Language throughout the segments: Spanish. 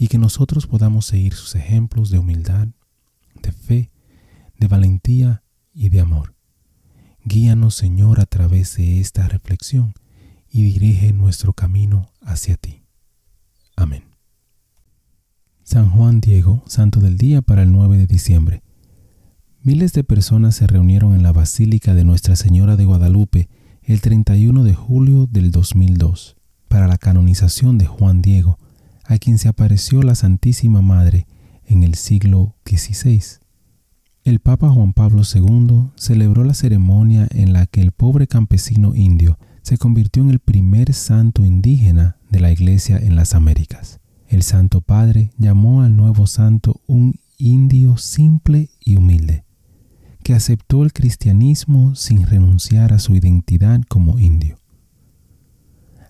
y que nosotros podamos seguir sus ejemplos de humildad, de fe, de valentía y de amor. Guíanos, Señor, a través de esta reflexión y dirige nuestro camino hacia ti. Amén. San Juan Diego, Santo del Día para el 9 de diciembre. Miles de personas se reunieron en la Basílica de Nuestra Señora de Guadalupe el 31 de julio del 2002 para la canonización de Juan Diego, a quien se apareció la Santísima Madre en el siglo XVI. El Papa Juan Pablo II celebró la ceremonia en la que el pobre campesino indio se convirtió en el primer santo indígena de la Iglesia en las Américas. El Santo Padre llamó al nuevo santo un indio simple y humilde que aceptó el cristianismo sin renunciar a su identidad como indio.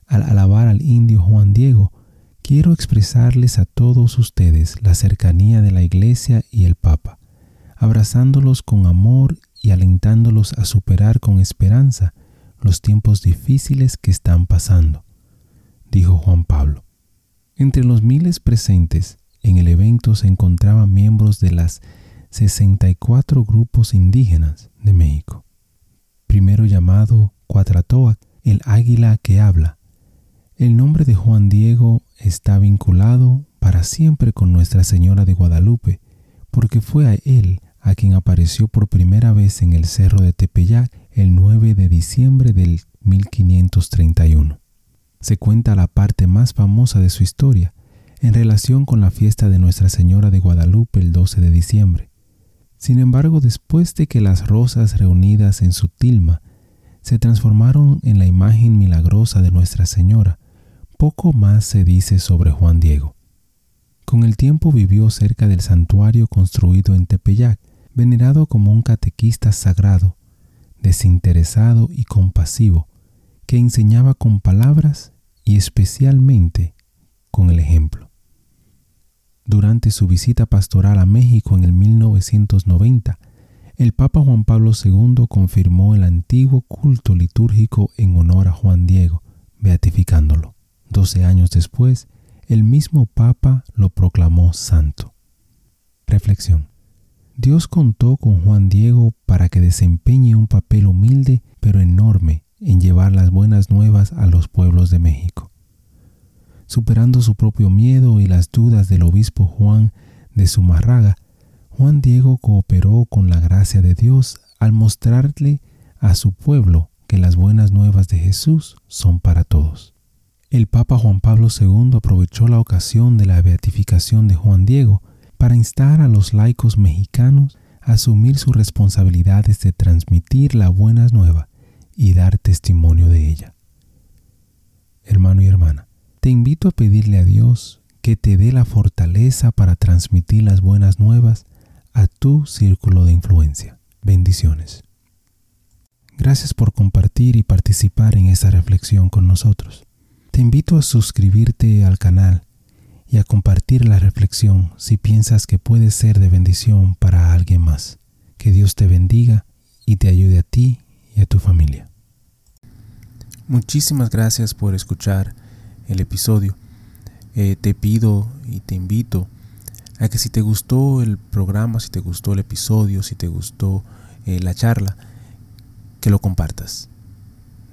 Al alabar al indio Juan Diego, quiero expresarles a todos ustedes la cercanía de la Iglesia y el Papa, abrazándolos con amor y alentándolos a superar con esperanza los tiempos difíciles que están pasando, dijo Juan Pablo. Entre los miles presentes en el evento se encontraban miembros de las 64 grupos indígenas de México. Primero llamado Cuatratoac, el águila que habla. El nombre de Juan Diego está vinculado para siempre con Nuestra Señora de Guadalupe, porque fue a él a quien apareció por primera vez en el cerro de Tepeyac el 9 de diciembre del 1531. Se cuenta la parte más famosa de su historia en relación con la fiesta de Nuestra Señora de Guadalupe el 12 de diciembre. Sin embargo, después de que las rosas reunidas en su tilma se transformaron en la imagen milagrosa de Nuestra Señora, poco más se dice sobre Juan Diego. Con el tiempo vivió cerca del santuario construido en Tepeyac, venerado como un catequista sagrado, desinteresado y compasivo, que enseñaba con palabras y especialmente con el ejemplo. Durante su visita pastoral a México en el 1990, el Papa Juan Pablo II confirmó el antiguo culto litúrgico en honor a Juan Diego, beatificándolo. Doce años después, el mismo Papa lo proclamó santo. Reflexión. Dios contó con Juan Diego para que desempeñe un papel humilde pero enorme en llevar las buenas nuevas a los pueblos de México superando su propio miedo y las dudas del obispo Juan de Zumarraga, Juan Diego cooperó con la gracia de Dios al mostrarle a su pueblo que las buenas nuevas de Jesús son para. El Papa Juan Pablo II aprovechó la ocasión de la beatificación de Juan Diego para instar a los laicos mexicanos a asumir sus responsabilidades de transmitir la buena nueva y dar testimonio de ella. Hermano y hermana, te invito a pedirle a Dios que te dé la fortaleza para transmitir las buenas nuevas a tu círculo de influencia. Bendiciones. Gracias por compartir y participar en esta reflexión con nosotros. Te invito a suscribirte al canal y a compartir la reflexión si piensas que puede ser de bendición para alguien más. Que Dios te bendiga y te ayude a ti y a tu familia. Muchísimas gracias por escuchar el episodio. Eh, te pido y te invito a que si te gustó el programa, si te gustó el episodio, si te gustó eh, la charla, que lo compartas.